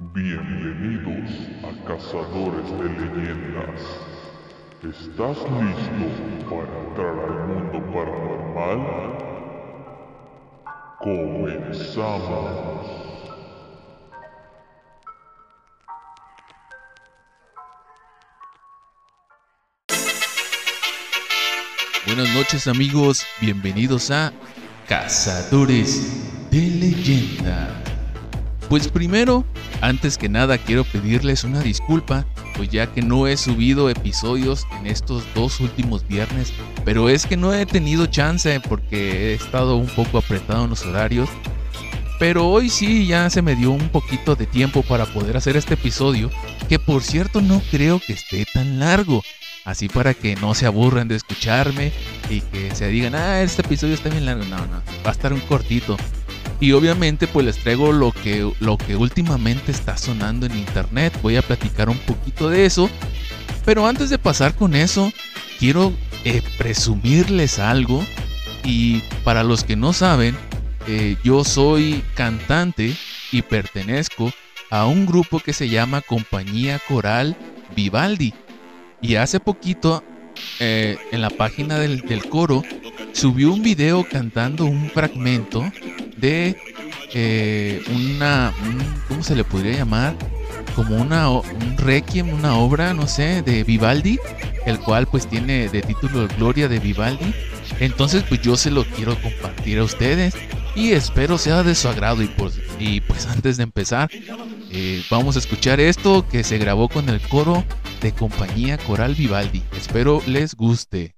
Bienvenidos a Cazadores de Leyendas. ¿Estás listo para entrar al mundo paranormal? Comenzamos. Buenas noches amigos, bienvenidos a Cazadores de Leyenda. Pues primero, antes que nada quiero pedirles una disculpa, pues ya que no he subido episodios en estos dos últimos viernes, pero es que no he tenido chance porque he estado un poco apretado en los horarios. Pero hoy sí ya se me dio un poquito de tiempo para poder hacer este episodio, que por cierto no creo que esté tan largo. Así para que no se aburran de escucharme y que se digan, ah, este episodio está bien largo. No, no, va a estar un cortito. Y obviamente pues les traigo lo que, lo que últimamente está sonando en internet. Voy a platicar un poquito de eso. Pero antes de pasar con eso, quiero eh, presumirles algo. Y para los que no saben, eh, yo soy cantante y pertenezco a un grupo que se llama Compañía Coral Vivaldi. Y hace poquito, eh, en la página del, coro, subió un video cantando un fragmento de eh, una, ¿cómo se le podría llamar? Como una, un requiem, una obra, no sé, de Vivaldi, el cual pues tiene de título Gloria de Vivaldi. Entonces pues yo se lo quiero compartir a ustedes y espero sea de su agrado y pues, y pues antes de empezar eh, vamos a escuchar esto que se grabó con el coro de compañía Coral Vivaldi. Espero les guste.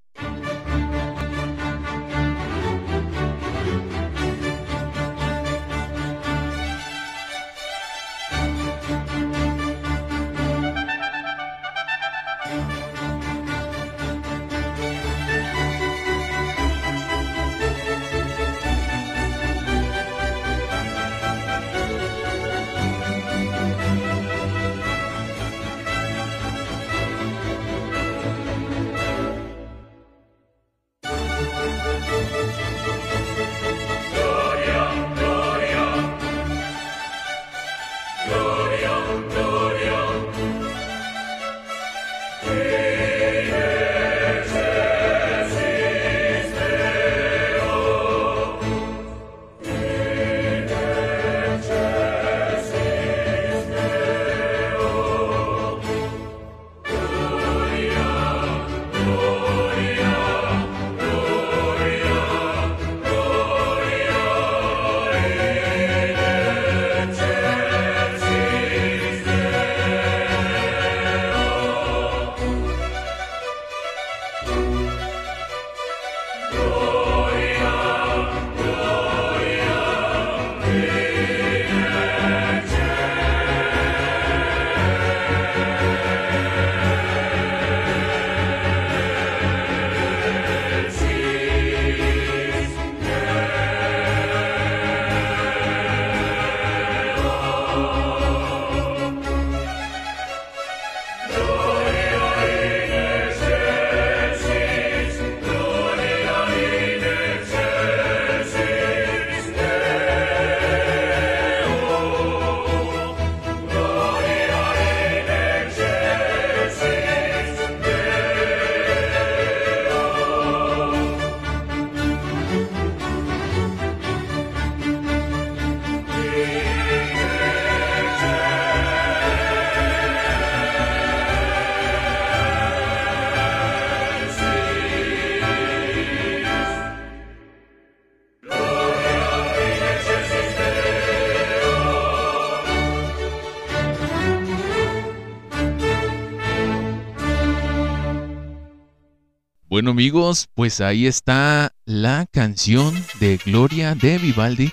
Bueno amigos, pues ahí está la canción de Gloria de Vivaldi.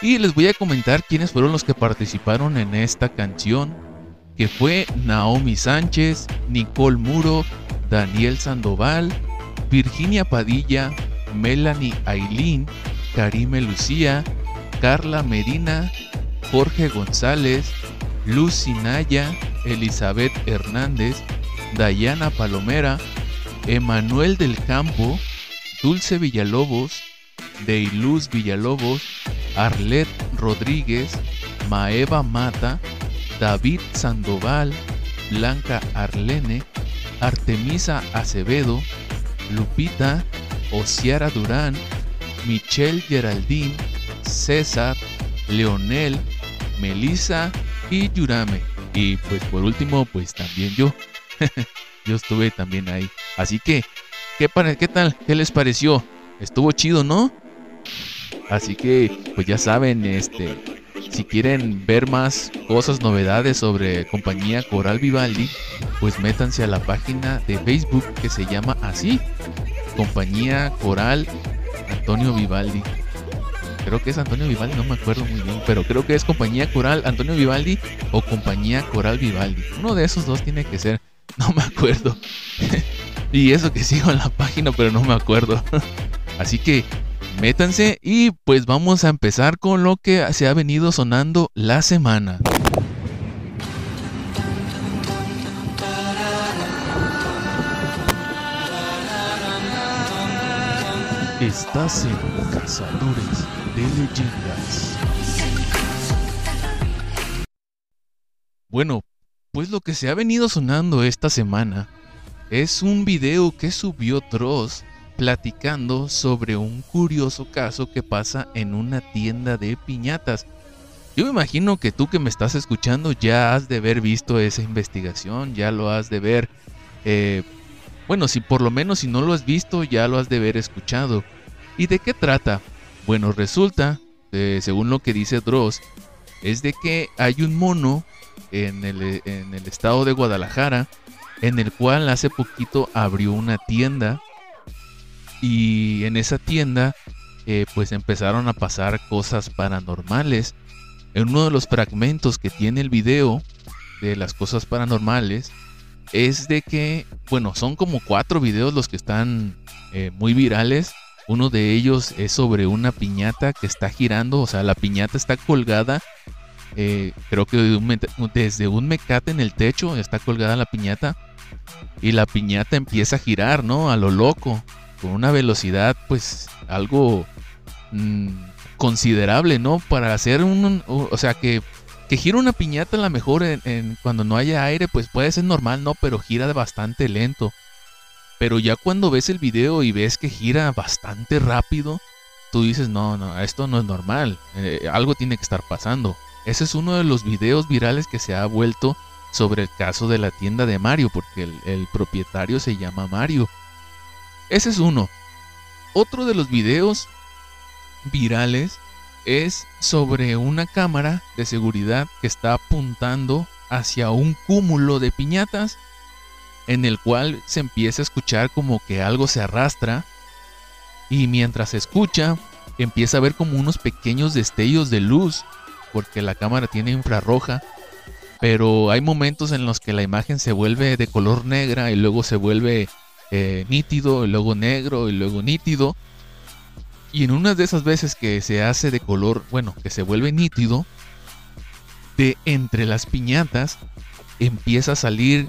Y les voy a comentar quiénes fueron los que participaron en esta canción. Que fue Naomi Sánchez, Nicole Muro, Daniel Sandoval, Virginia Padilla, Melanie Ailín, Karime Lucía, Carla Medina, Jorge González, Lucy Naya, Elizabeth Hernández, Dayana Palomera, Emanuel del Campo, Dulce Villalobos, Deiluz Villalobos, Arlet Rodríguez, Maeva Mata, David Sandoval, Blanca Arlene, Artemisa Acevedo, Lupita, Ociara Durán, Michelle Geraldine, César, Leonel, Melissa y Yurame. Y pues por último, pues también yo. yo estuve también ahí. Así que, ¿qué, ¿qué tal? ¿Qué les pareció? Estuvo chido, ¿no? Así que, pues ya saben, este, si quieren ver más cosas, novedades sobre compañía Coral Vivaldi, pues métanse a la página de Facebook que se llama así, compañía Coral Antonio Vivaldi. Creo que es Antonio Vivaldi, no me acuerdo muy bien, pero creo que es compañía Coral Antonio Vivaldi o compañía Coral Vivaldi. Uno de esos dos tiene que ser, no me y eso que sigo en la página, pero no me acuerdo. Así que métanse y pues vamos a empezar con lo que se ha venido sonando la semana. Estás en Cazadores de Leyendas. Bueno, pues lo que se ha venido sonando esta semana es un video que subió Dross platicando sobre un curioso caso que pasa en una tienda de piñatas. Yo me imagino que tú que me estás escuchando ya has de haber visto esa investigación, ya lo has de ver. Eh, bueno, si por lo menos si no lo has visto, ya lo has de haber escuchado. ¿Y de qué trata? Bueno, resulta, eh, según lo que dice Dross, es de que hay un mono en el, en el estado de Guadalajara, en el cual hace poquito abrió una tienda y en esa tienda, eh, pues empezaron a pasar cosas paranormales. En uno de los fragmentos que tiene el video de las cosas paranormales, es de que, bueno, son como cuatro videos los que están eh, muy virales. Uno de ellos es sobre una piñata que está girando, o sea, la piñata está colgada, eh, creo que desde un mecate en el techo está colgada la piñata y la piñata empieza a girar, ¿no? A lo loco con una velocidad pues algo mm, considerable, ¿no? Para hacer un, o sea que que gira una piñata a lo mejor cuando no haya aire pues puede ser normal, ¿no? Pero gira bastante lento. Pero ya cuando ves el video y ves que gira bastante rápido, tú dices, no, no, esto no es normal, eh, algo tiene que estar pasando. Ese es uno de los videos virales que se ha vuelto sobre el caso de la tienda de Mario, porque el propietario se llama Mario. Ese es uno. Otro de los videos virales es sobre una cámara de seguridad que está apuntando hacia un cúmulo de piñatas en el cual se empieza a escuchar como que algo se arrastra y mientras se escucha empieza a ver como unos pequeños destellos de luz porque la cámara tiene infrarroja pero hay momentos en los que la imagen se vuelve de color negra y luego se vuelve eh, nítido, y luego negro y luego nítido. Y en una de esas veces que se hace de color, bueno, que se vuelve nítido, de entre las piñatas empieza a salir,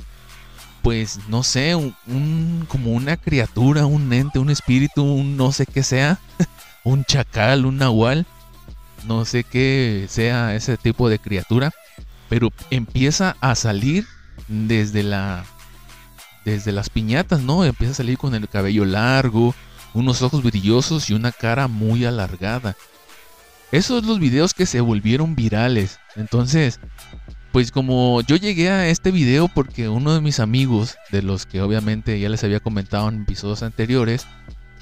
pues no sé, un, como una criatura, un ente, un espíritu, un no sé qué sea, un chacal, un nahual, no sé qué sea ese tipo de criatura, pero empieza a salir desde la desde las piñatas, ¿no? Empieza a salir con el cabello largo, unos ojos brillosos y una cara muy alargada. Esos son los videos que se volvieron virales. Entonces, pues como yo llegué a este video porque uno de mis amigos, de los que obviamente ya les había comentado en episodios anteriores,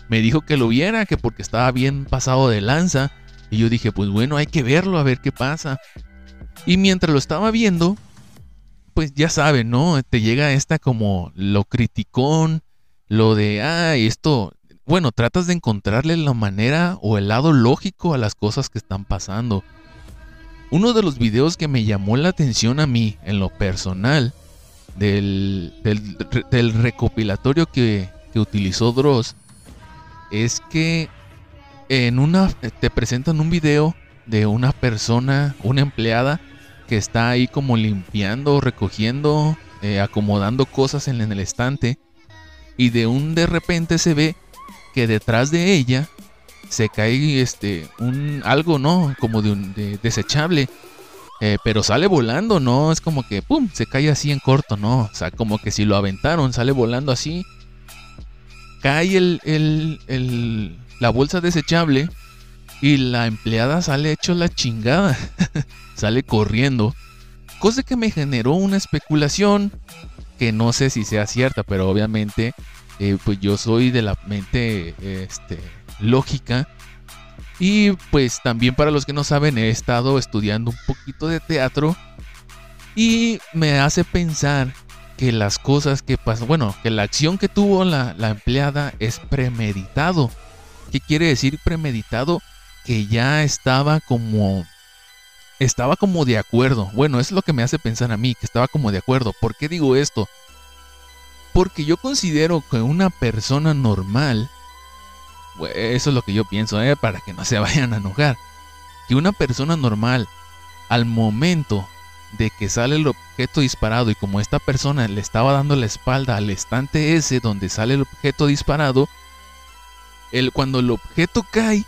me dijo que lo viera, que porque estaba bien pasado de lanza. Y yo dije, pues bueno, hay que verlo, a ver qué pasa. Y mientras lo estaba viendo, pues ya saben, ¿no? Te llega esta como lo criticón, lo de, ah, esto, bueno, tratas de encontrarle la manera o el lado lógico a las cosas que están pasando. Uno de los videos que me llamó la atención a mí, en lo personal, del, del, recopilatorio que, que utilizó Dross, es que en una te presentan un video de una persona, una empleada, que está ahí como limpiando, recogiendo, eh, acomodando cosas en, el estante. Y de un de repente se ve que detrás de ella se cae este un algo, ¿no? Como de un desechable. Eh, pero sale volando, no es como que, ¡pum!, se cae así en corto, no. O sea, como que si lo aventaron, sale volando así. Cae el, el, la bolsa desechable y la empleada sale hecho la chingada. sale corriendo. Cosa que me generó una especulación que no sé si sea cierta, pero obviamente eh, pues yo soy de la mente este, lógica y pues también para los que no saben, he estado estudiando un poquito de teatro y me hace pensar que las cosas que pasan, bueno, que la acción que tuvo la, la empleada es premeditado. ¿Qué quiere decir premeditado? Que ya estaba como estaba como de acuerdo. Bueno, es lo que me hace pensar a mí, que estaba como de acuerdo. ¿Por qué digo esto? Porque yo considero que una persona normal eso es lo que yo pienso, ¿eh? para que no se vayan a enojar. Que una persona normal, al momento de que sale el objeto disparado y como esta persona le estaba dando la espalda al estante ese donde sale el objeto disparado, el, cuando el objeto cae,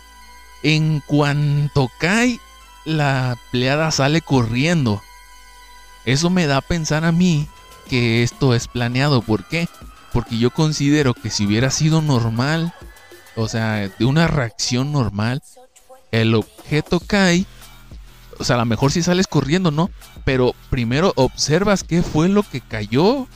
en cuanto cae, la pleada sale corriendo. Eso me da a pensar a mí que esto es planeado. ¿Por qué? Porque yo considero que si hubiera sido normal, o sea, de una reacción normal, el objeto cae, o sea, a lo mejor si sales corriendo, ¿no? Pero primero observas qué fue lo que cayó,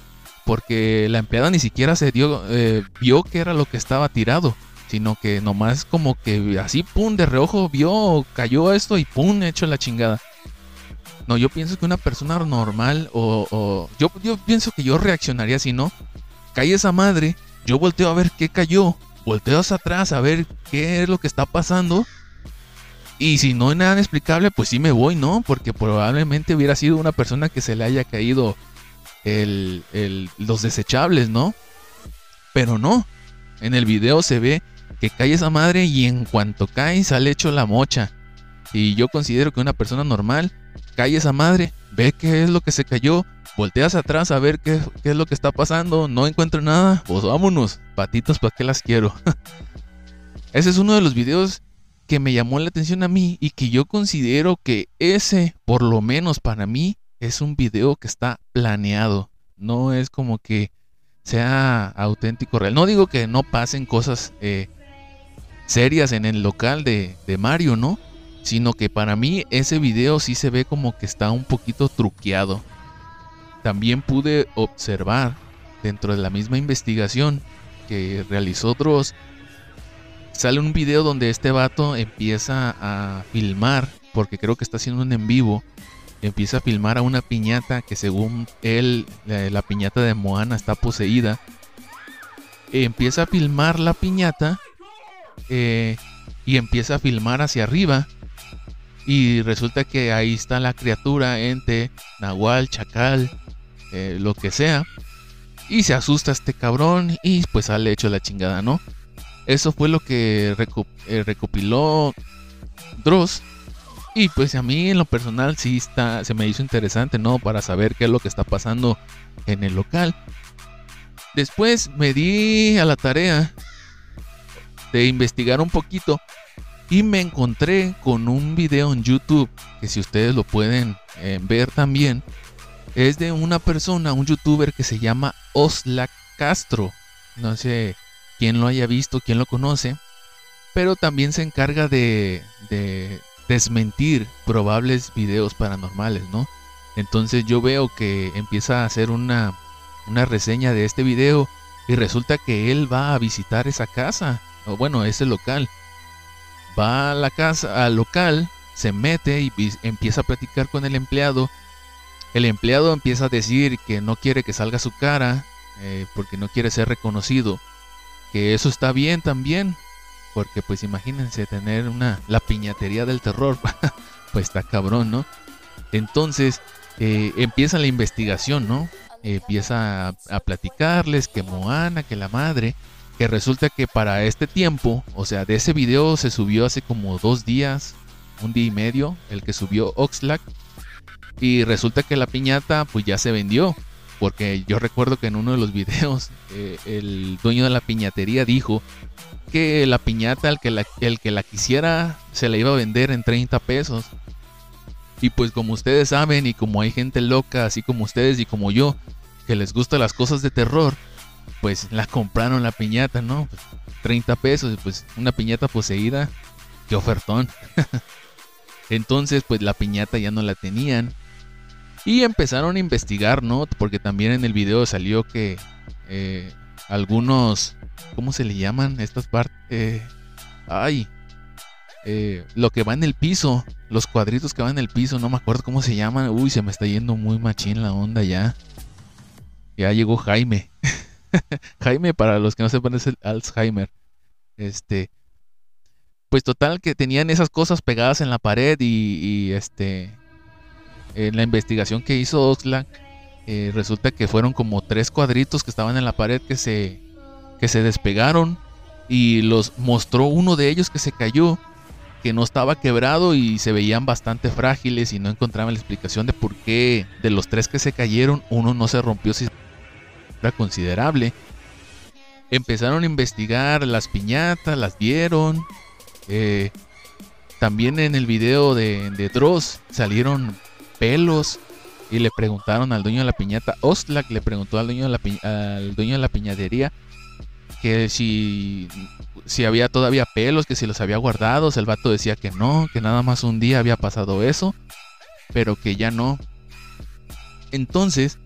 porque la empleada ni siquiera se dio, eh, vio que era lo que estaba tirado, sino que nomás como que así, pum, de reojo vio, cayó esto y pum, hecho la chingada. No, yo pienso que una persona normal o, yo, yo pienso que yo reaccionaría así, ¿no? Cae esa madre, yo volteo a ver qué cayó volteo hacia atrás a ver qué es lo que está pasando. Y si no hay nada inexplicable, pues sí me voy, ¿no? Porque probablemente hubiera sido una persona que se le haya caído los desechables, ¿no? Pero no. En el video se ve que cae esa madre y en cuanto cae sale hecho la mocha. Y yo considero que una persona normal cae esa madre, ve qué es lo que se cayó, volteas atrás a ver qué, es lo que está pasando, no encuentro nada, pues vámonos, patitas, ¿para qué las quiero? ese es uno de los videos que me llamó la atención a mí y que yo considero que ese, por lo menos para mí, es un video que está planeado. No es como que sea auténtico, real. No digo que no pasen cosas eh, serias en el local de, de Mario, ¿no? Sino que para mí ese video sí se ve como que está un poquito truqueado. También pude observar dentro de la misma investigación que realizó Dross, sale un video donde este vato empieza a filmar, porque creo que está haciendo un en vivo, empieza a filmar a una piñata que según él, la, piñata de Moana está poseída. Empieza a filmar la piñata eh, y empieza a filmar hacia arriba. Y resulta que ahí está la criatura, ente, nahual, chacal, eh, lo que sea. Y se asusta este cabrón y pues sale hecho la chingada, ¿no? Eso fue lo que eh, recopiló Dross. Y pues a mí en lo personal sí está, se me hizo interesante, ¿no? Para saber qué es lo que está pasando en el local. Después me di a la tarea de investigar un poquito y me encontré con un video en YouTube que si ustedes lo pueden eh, ver también es de una persona, un youtuber que se llama Oslak Castro. No sé quién lo haya visto, quién lo conoce, pero también se encarga de, desmentir probables videos paranormales, ¿no? Entonces yo veo que empieza a hacer una, una reseña de este video y resulta que él va a visitar esa casa, o bueno, ese local. Va a la casa, al local, se mete y empieza a platicar con el empleado el empleado empieza a decir que no quiere que salga su cara eh, porque no quiere ser reconocido. Que eso está bien también. Porque pues imagínense tener una la piñatería del terror. pues está cabrón, ¿no? Entonces eh, empieza la investigación, ¿no? empieza a, a, platicarles que Moana, que la madre, que resulta que para este tiempo, o sea, de ese video se subió hace como dos días, un día y medio, el que subió Oxlack, y resulta que la piñata pues ya se vendió. Porque yo recuerdo que en uno de los videos eh, el dueño de la piñatería dijo que la piñata, el que la, el que la quisiera, se la iba a vender en 30 pesos. Y pues como ustedes saben y como hay gente loca, así como ustedes y como yo, que les gustan las cosas de terror, pues la compraron la piñata, ¿no? 30 pesos, pues una piñata poseída, qué ofertón. Entonces, pues la piñata ya no la tenían. Y empezaron a investigar, ¿no? Porque también en el video salió que eh, algunos, ¿cómo se le llaman estas partes? Ay, eh, lo que va en el piso, los cuadritos que van en el piso, no me acuerdo cómo se llaman. Uy, se me está yendo muy machín la onda ya. Ya llegó Jaime. Jaime, para los que no sepan, es el Alzheimer. Este. Pues total que tenían esas cosas pegadas en la pared y, este. En la investigación que hizo Oxlack, eh, resulta que fueron como tres cuadritos que estaban en la pared que se, que se despegaron y los mostró uno de ellos que se cayó que no estaba quebrado y se veían bastante frágiles y no encontraban la explicación de por qué de los tres que se cayeron uno no se rompió si era considerable. Empezaron a investigar las piñatas, las vieron. Eh, también en el video de, de Dross salieron pelos y le preguntaron al dueño de la piñata, Ostlak le preguntó al dueño de la, al dueño de la piñadería que si si había todavía pelos, que si los había guardados. El vato decía que no, que nada más un día había pasado eso, pero que ya no. Entonces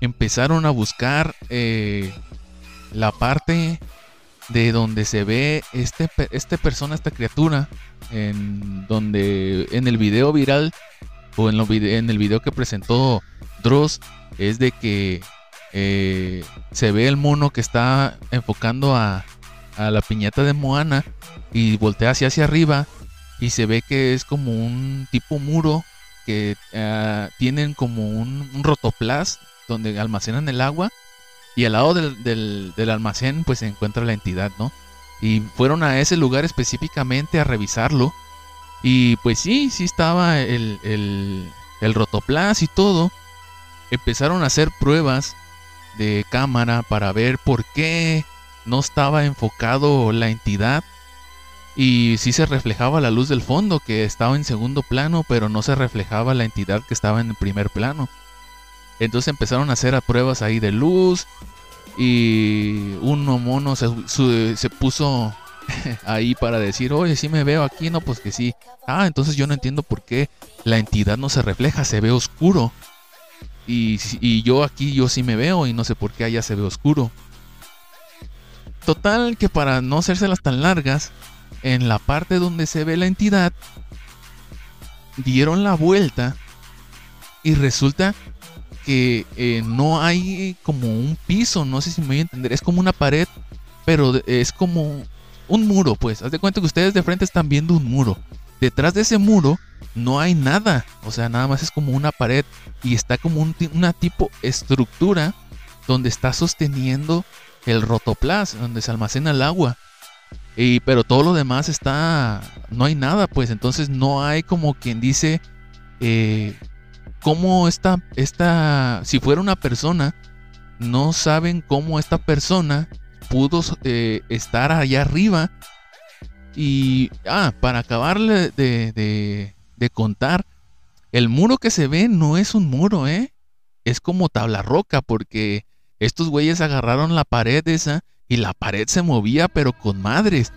empezaron a buscar eh, la parte de donde se ve este, este persona, esta criatura, en donde en el video viral o en, en el video que presentó Dross, es de que eh, se ve el mono que está enfocando a, a la piñata de Moana y voltea hacia, hacia arriba y se ve que es como un tipo muro que uh, tienen como un, un, rotoplas donde almacenan el agua y al lado del, del, del, almacén pues se encuentra la entidad, ¿no? Y fueron a ese lugar específicamente a revisarlo y pues sí, sí estaba el, el, el rotoplas y todo. Empezaron a hacer pruebas de cámara para ver por qué no estaba enfocado la entidad y sí se reflejaba la luz del fondo que estaba en segundo plano, pero no se reflejaba la entidad que estaba en el primer plano. Entonces empezaron a hacer pruebas ahí de luz y uno mono se, se puso ahí para decir, oye, si me veo aquí, no, pues que sí. Ah, entonces yo no entiendo por qué la entidad no se refleja, se ve oscuro. Y, y yo aquí yo sí me veo y no sé por qué allá se ve oscuro. Total que para no hacérselas tan largas, en la parte donde se ve la entidad, dieron la vuelta y resulta que eh, no hay como un piso, no sé si me voy a entender, es como una pared, pero es como un muro, pues. Haz de cuenta que ustedes de frente están viendo un muro. Detrás de ese muro no hay nada, o sea, nada más es como una pared y está como una tipo estructura donde está sosteniendo el rotoplas, donde se almacena el agua. Y, pero todo lo demás está, no hay nada, pues entonces no hay como quien dice, eh, cómo esta, esta, si fuera una persona, no saben cómo esta persona pudo eh, estar allá arriba. Y, ah, para acabarle de, de, de contar, el muro que se ve no es un muro, ¿eh? Es como tabla roca, porque estos güeyes agarraron la pared esa y la pared se movía pero con madres.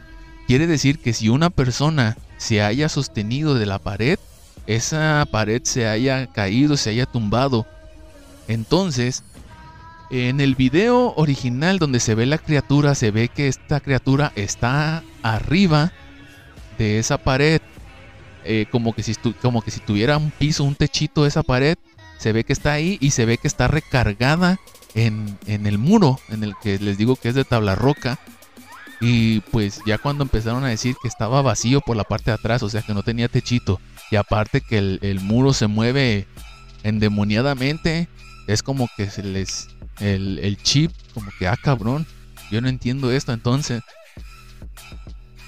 Quiere decir que si una persona se haya sostenido de la pared, esa pared se haya caído, se haya tumbado. Entonces, en el video original donde se ve la criatura, se ve que esta criatura está arriba de esa pared. Eh, como, que si como que si tuviera un piso, un techito de esa pared. Se ve que está ahí y se ve que está recargada en, el muro, en el que les digo que es de tabla roca. Y pues ya cuando empezaron a decir que estaba vacío por la parte de atrás, o sea que no tenía techito, y aparte que el, muro se mueve endemoniadamente, es como que se les. El, el, chip, como que, ah, cabrón, yo no entiendo esto entonces.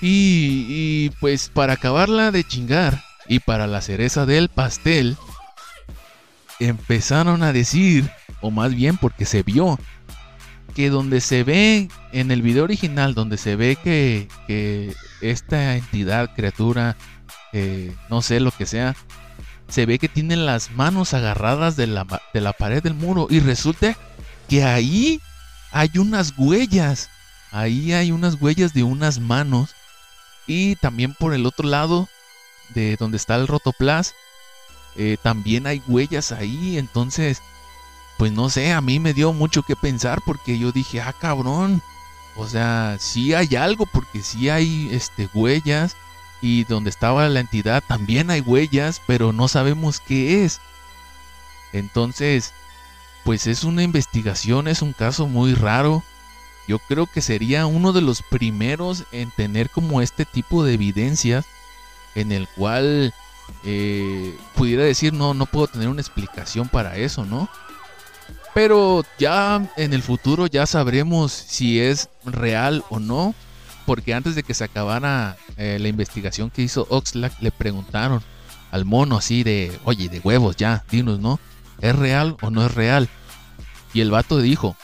Y, y pues para acabarla de chingar, y para la cereza del pastel, empezaron a decir o más bien porque se vio que donde se ve en el video original, donde se ve que, que esta entidad, criatura, eh, no sé lo que sea, se ve que tienen las manos agarradas de la, de la pared del muro y resulta que ahí hay unas huellas. Ahí hay unas huellas de unas manos. Y también por el otro lado, de donde está el rotoplas, eh, también hay huellas ahí. Entonces, pues no sé, a mí me dio mucho que pensar porque yo dije, ah, cabrón. O sea, sí hay algo porque sí hay este, huellas. Y donde estaba la entidad también hay huellas, pero no sabemos qué es. Entonces, pues es una investigación, es un caso muy raro. Yo creo que sería uno de los primeros en tener como este tipo de evidencias en el cual eh, pudiera decir no, no puedo tener una explicación para eso, ¿no? Pero ya en el futuro ya sabremos si es real o no, porque antes de que se acabara eh, la investigación que hizo Oxlack le preguntaron al mono así de, oye, de huevos ya, dinos, ¿no? ¿Es real o no es real? Y el vato dijo,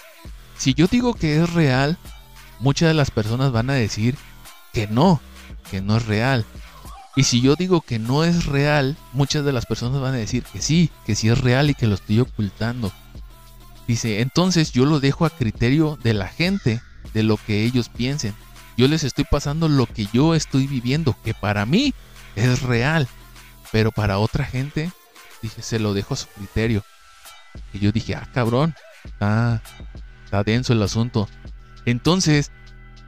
si yo digo que es real, muchas de las personas van a decir que no, que no es real. Y si yo digo que no es real, muchas de las personas van a decir que sí, que sí es real y que lo estoy ocultando. Dice, entonces yo lo dejo a criterio de la gente, de lo que ellos piensen. Yo les estoy pasando lo que yo estoy viviendo, que para mí es real. Pero para otra gente, dije, se lo dejo a su criterio. Y yo dije, ah, cabrón, está, está denso el asunto. Entonces,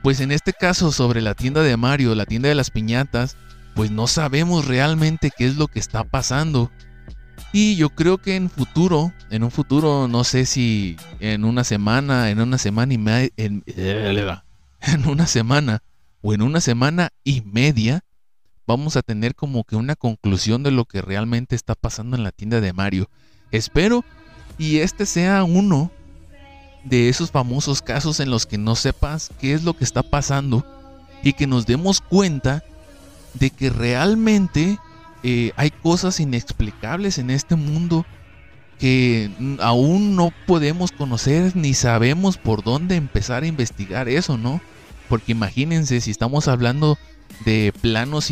pues en este caso sobre la tienda de Mario, la tienda de las piñatas, pues no sabemos realmente qué es lo que está pasando. Y yo creo que en futuro, en un futuro, no sé si en una semana, en una semana y media, en, en una semana o en una semana y media, vamos a tener como que una conclusión de lo que realmente está pasando en la tienda de Mario. Espero y este sea uno de esos famosos casos en los que no sepas qué es lo que está pasando y que nos demos cuenta de que realmente eh, hay cosas inexplicables en este mundo que aún no podemos conocer ni sabemos por dónde empezar a investigar eso, ¿no? Porque imagínense si estamos hablando de planos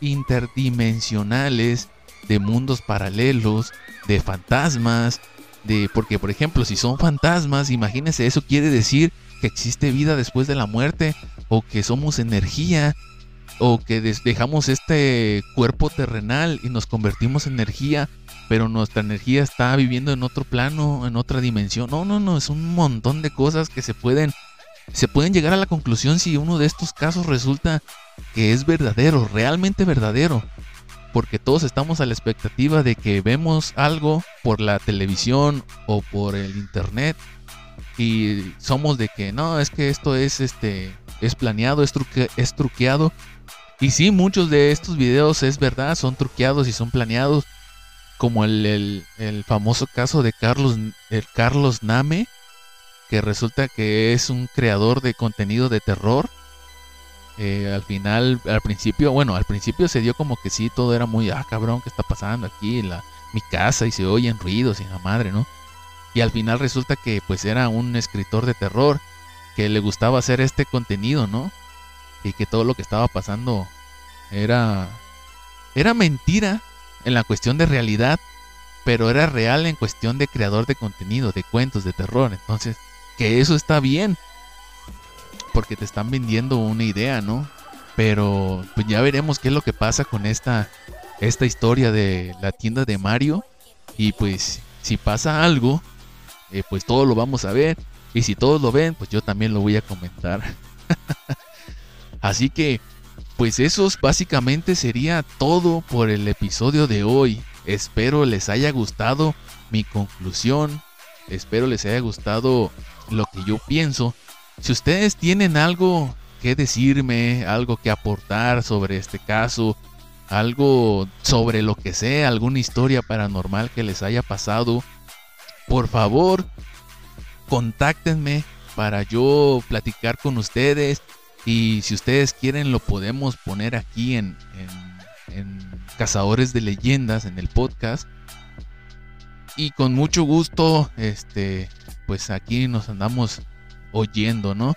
interdimensionales, de mundos paralelos, de fantasmas, de porque por ejemplo, si son fantasmas, imagínense, eso quiere decir que existe vida después de la muerte o que somos energía o que dejamos este cuerpo terrenal y nos convertimos en energía, pero nuestra energía está viviendo en otro plano, en otra dimensión. No, no, no, es un montón de cosas que se pueden se pueden llegar a la conclusión si uno de estos casos resulta que es verdadero, realmente verdadero porque todos estamos a la expectativa de que vemos algo por la televisión o por el internet y somos de que no, es que esto es este es planeado, es, truqueado. Y sí, muchos de estos videos es verdad, son truqueados y son planeados. Como el, el famoso caso de Carlos, el Carlos Name, que resulta que es un creador de contenido de terror eh, al final, al principio, bueno, al principio se dio como que sí, todo era muy, ah, cabrón, ¿qué está pasando aquí en la, mi casa? Y se oyen ruidos y la madre, ¿no? Y al final resulta que pues era un escritor de terror que le gustaba hacer este contenido, ¿no? Y que todo lo que estaba pasando era era mentira en la cuestión de realidad, pero era real en cuestión de creador de contenido, de cuentos de terror. Entonces, eso está bien, porque te están vendiendo una idea, ¿no? Pero pues ya veremos qué es lo que pasa con esta, esta historia de la tienda de Mario. Y pues si pasa algo, eh, pues todo lo vamos a ver. Y si todos lo ven, pues yo también lo voy a comentar. Así que, pues eso básicamente sería todo por el episodio de hoy. Espero les haya gustado mi conclusión. Espero les haya gustado lo que yo pienso. Si ustedes tienen algo que decirme, algo que aportar sobre este caso, algo sobre lo que sea, alguna historia paranormal que les haya pasado, por favor, contáctenme para yo platicar con ustedes. Y si ustedes quieren, lo podemos poner aquí en, en Cazadores de Leyendas, en el podcast. Y con mucho gusto, este, pues aquí nos andamos oyendo, ¿no?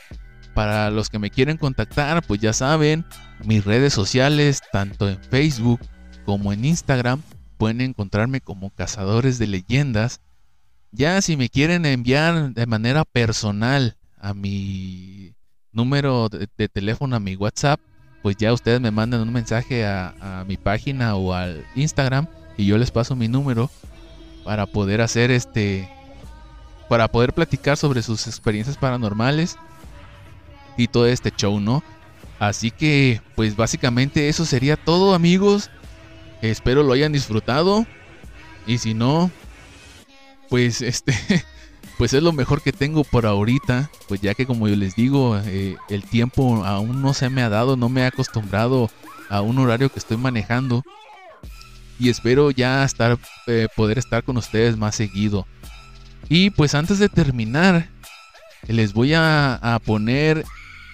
Para los que me quieren contactar, pues ya saben, mis redes sociales, tanto en Facebook como en Instagram, pueden encontrarme como Cazadores de Leyendas. Ya si me quieren enviar de manera personal a mi número de, teléfono, a mi WhatsApp, pues ya ustedes me mandan un mensaje a, mi página o al Instagram y yo les paso mi número para poder hacer este, para poder platicar sobre sus experiencias paranormales y todo este show, ¿no? Así que, pues básicamente eso sería todo, amigos. Espero lo hayan disfrutado. Y si no, pues este, pues es lo mejor que tengo por ahorita. Pues ya que como yo les digo, eh, el tiempo aún no se me ha dado, no me he acostumbrado a un horario que estoy manejando. Y espero ya estar, eh, poder estar con ustedes más seguido. Y pues antes de terminar, les voy a, poner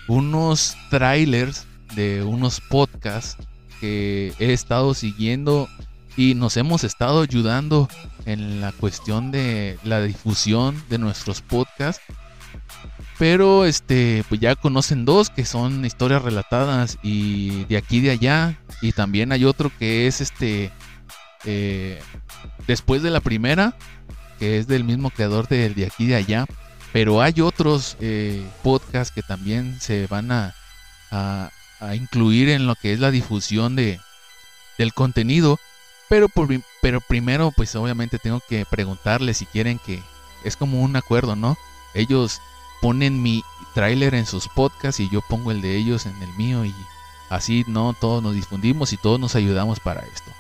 unos trailers de unos podcasts que he estado siguiendo y nos hemos estado ayudando en la cuestión de la difusión de nuestros podcasts. Pero este, pues ya conocen dos que son historias relatadas y de aquí y de allá. Y también hay otro que es este, eh, después de la primera, que es del mismo creador de, de aquí y de allá. Pero hay otros eh, podcasts que también se van a, a, incluir en lo que es la difusión de, del contenido. Pero, por, pero primero, pues obviamente tengo que preguntarles si quieren que... Es como un acuerdo, ¿no? Ellos ponen mi tráiler en sus podcasts y yo pongo el de ellos en el mío y así no todos nos difundimos y todos nos ayudamos para esto.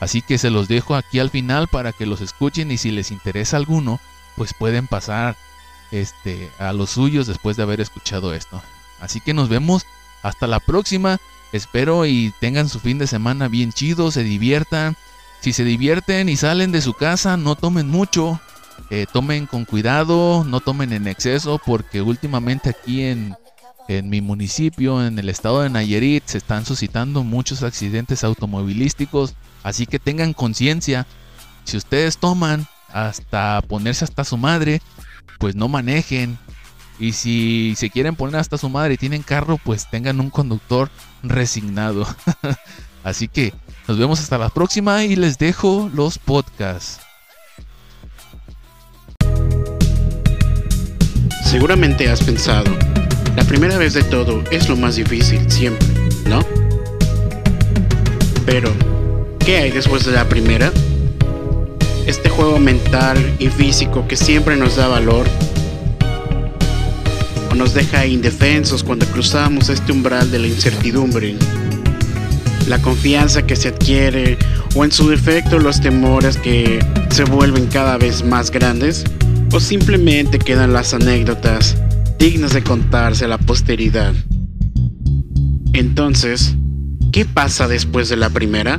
Así que se los dejo aquí al final para que los escuchen y si les interesa alguno, pues pueden pasar este, a los suyos después de haber escuchado esto. Así que nos vemos hasta la próxima. Espero y tengan su fin de semana bien chido, se diviertan. Si se divierten y salen de su casa, no tomen mucho. Eh, tomen con cuidado, no tomen en exceso, porque últimamente aquí en, en mi municipio, en el estado de Nayarit, se están suscitando muchos accidentes automovilísticos. Así que tengan conciencia. Si ustedes toman hasta ponerse hasta su madre, pues no manejen. Y si se quieren poner hasta su madre y tienen carro, pues tengan un conductor resignado. Así que nos vemos hasta la próxima y les dejo los podcasts. Seguramente has pensado, la primera vez de todo es lo más difícil, siempre, ¿no? Pero, ¿qué hay después de la primera? este juego mental y físico que siempre nos da valor o nos deja indefensos cuando cruzamos este umbral de la incertidumbre. La confianza que se adquiere o en su defecto los temores que se vuelven cada vez más grandes o simplemente quedan las anécdotas dignas de contarse a la posteridad. Entonces, ¿qué pasa después de la primera?